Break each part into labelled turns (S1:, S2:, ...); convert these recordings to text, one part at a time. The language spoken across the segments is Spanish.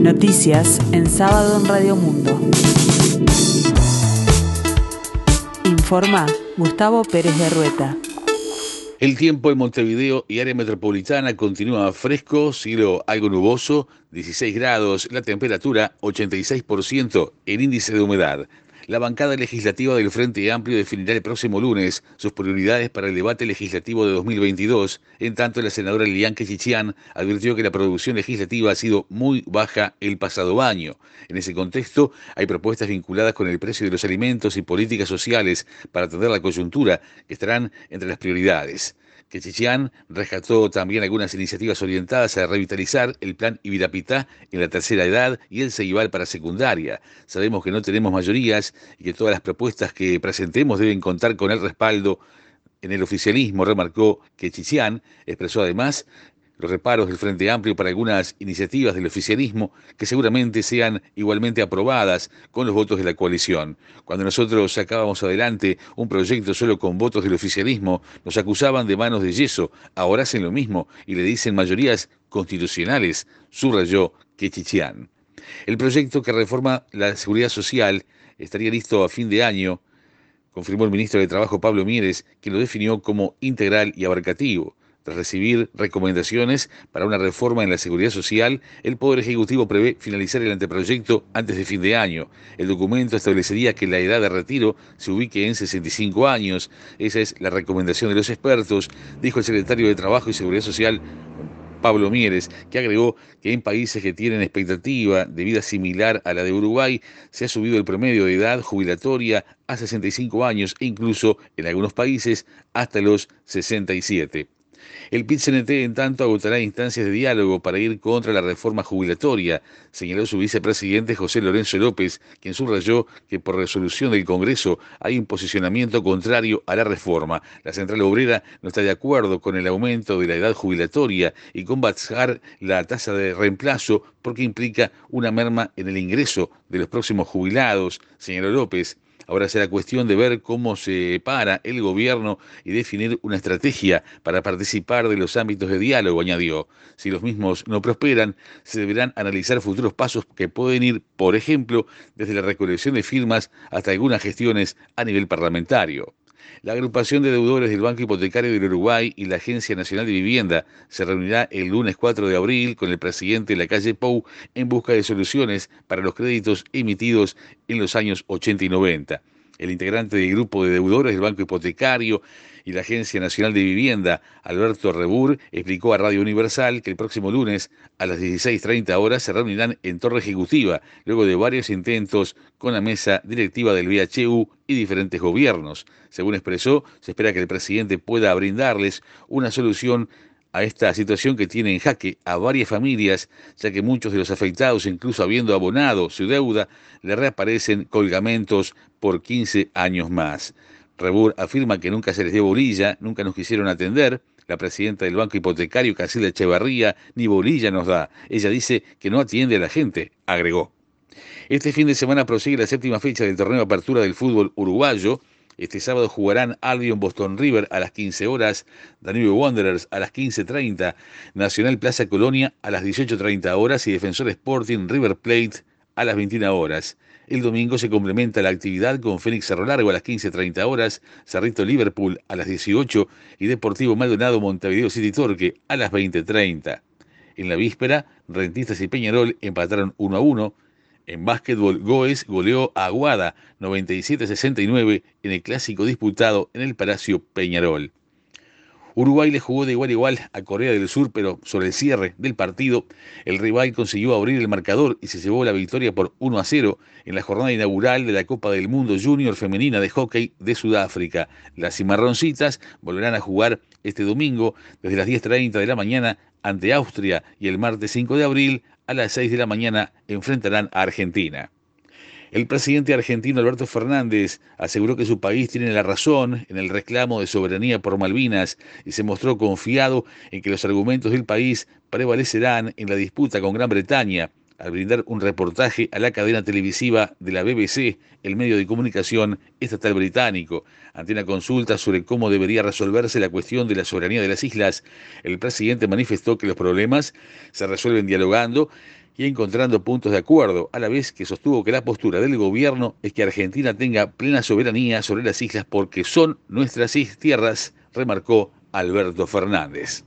S1: Noticias en sábado en Radio Mundo. Informa Gustavo Pérez de Rueta.
S2: El tiempo en Montevideo y área metropolitana continúa fresco, cielo algo nuboso, 16 grados, la temperatura 86%, el índice de humedad. La bancada legislativa del Frente Amplio definirá el próximo lunes sus prioridades para el debate legislativo de 2022. En tanto, la senadora Lilian Quechichian advirtió que la producción legislativa ha sido muy baja el pasado año. En ese contexto, hay propuestas vinculadas con el precio de los alimentos y políticas sociales para atender la coyuntura que estarán entre las prioridades que Chichián rescató también algunas iniciativas orientadas a revitalizar el plan Ibirapitá en la tercera edad y el Ceibal para secundaria. Sabemos que no tenemos mayorías y que todas las propuestas que presentemos deben contar con el respaldo en el oficialismo, remarcó que Chichián expresó además los reparos del Frente Amplio para algunas iniciativas del oficialismo que seguramente sean igualmente aprobadas con los votos de la coalición. Cuando nosotros sacábamos adelante un proyecto solo con votos del oficialismo, nos acusaban de manos de yeso, ahora hacen lo mismo y le dicen mayorías constitucionales, subrayó Quechichián. El proyecto que reforma la seguridad social estaría listo a fin de año, confirmó el ministro de Trabajo Pablo Mieres, que lo definió como integral y abarcativo. Tras recibir recomendaciones para una reforma en la seguridad social, el Poder Ejecutivo prevé finalizar el anteproyecto antes de fin de año. El documento establecería que la edad de retiro se ubique en 65 años. Esa es la recomendación de los expertos, dijo el secretario de Trabajo y Seguridad Social, Pablo Mieres, que agregó que en países que tienen expectativa de vida similar a la de Uruguay, se ha subido el promedio de edad jubilatoria a 65 años e incluso en algunos países hasta los 67. El PIT-CNT, en tanto, agotará instancias de diálogo para ir contra la reforma jubilatoria, señaló su vicepresidente José Lorenzo López, quien subrayó que por resolución del Congreso hay un posicionamiento contrario a la reforma. La Central Obrera no está de acuerdo con el aumento de la edad jubilatoria y con bajar la tasa de reemplazo porque implica una merma en el ingreso de los próximos jubilados, señaló López. Ahora será cuestión de ver cómo se para el gobierno y definir una estrategia para participar de los ámbitos de diálogo, añadió. Si los mismos no prosperan, se deberán analizar futuros pasos que pueden ir, por ejemplo, desde la recolección de firmas hasta algunas gestiones a nivel parlamentario. La agrupación de deudores del Banco Hipotecario del Uruguay y la Agencia Nacional de Vivienda se reunirá el lunes 4 de abril con el presidente de la calle Pou en busca de soluciones para los créditos emitidos en los años 80 y 90. El integrante del grupo de deudores del Banco Hipotecario y la Agencia Nacional de Vivienda, Alberto Rebur, explicó a Radio Universal que el próximo lunes a las 16.30 horas se reunirán en Torre Ejecutiva, luego de varios intentos con la mesa directiva del VHU y diferentes gobiernos. Según expresó, se espera que el presidente pueda brindarles una solución a esta situación que tiene en jaque a varias familias, ya que muchos de los afectados, incluso habiendo abonado su deuda, le reaparecen colgamentos por 15 años más. Rebur afirma que nunca se les dio bolilla, nunca nos quisieron atender. La presidenta del Banco Hipotecario, Casilda Echevarría, ni bolilla nos da. Ella dice que no atiende a la gente, agregó. Este fin de semana prosigue la séptima fecha del torneo de apertura del fútbol uruguayo. Este sábado jugarán Albion Boston River a las 15 horas, Danube Wanderers a las 15.30, Nacional Plaza Colonia a las 18.30 horas y Defensor Sporting River Plate a las 21 horas. El domingo se complementa la actividad con Fénix Cerro Largo a las 15.30 horas, Cerrito Liverpool a las 18 y Deportivo Maldonado Montevideo City Torque a las 20.30. En la víspera, Rentistas y Peñarol empataron 1 a 1. En básquetbol, Goes goleó a Aguada 97-69 en el clásico disputado en el Palacio Peñarol. Uruguay le jugó de igual a igual a Corea del Sur, pero sobre el cierre del partido, el rival consiguió abrir el marcador y se llevó la victoria por 1 a 0 en la jornada inaugural de la Copa del Mundo Junior Femenina de Hockey de Sudáfrica. Las cimarroncitas volverán a jugar este domingo desde las 10.30 de la mañana ante Austria y el martes 5 de abril a las 6 de la mañana enfrentarán a Argentina. El presidente argentino Alberto Fernández aseguró que su país tiene la razón en el reclamo de soberanía por Malvinas y se mostró confiado en que los argumentos del país prevalecerán en la disputa con Gran Bretaña. al brindar un reportaje a la cadena televisiva de la BBC, el medio de comunicación estatal británico. Ante una consulta sobre cómo debería resolverse la cuestión de la soberanía de las islas, el presidente manifestó que los problemas se resuelven dialogando y encontrando puntos de acuerdo, a la vez que sostuvo que la postura del gobierno es que Argentina tenga plena soberanía sobre las islas porque son nuestras tierras, remarcó Alberto Fernández.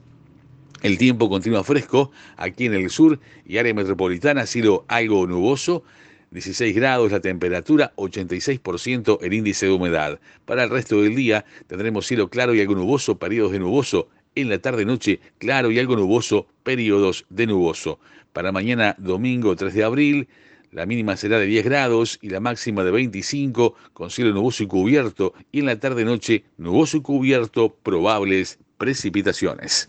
S2: El tiempo continúa fresco aquí en el sur y área metropolitana, cielo algo nuboso, 16 grados la temperatura, 86% el índice de humedad. Para el resto del día tendremos cielo claro y algo nuboso, periodos de nuboso. En la tarde-noche, claro y algo nuboso, periodos de nuboso. Para mañana, domingo 3 de abril, la mínima será de 10 grados y la máxima de 25, con cielo nuboso y cubierto. Y en la tarde-noche, nuboso y cubierto, probables precipitaciones.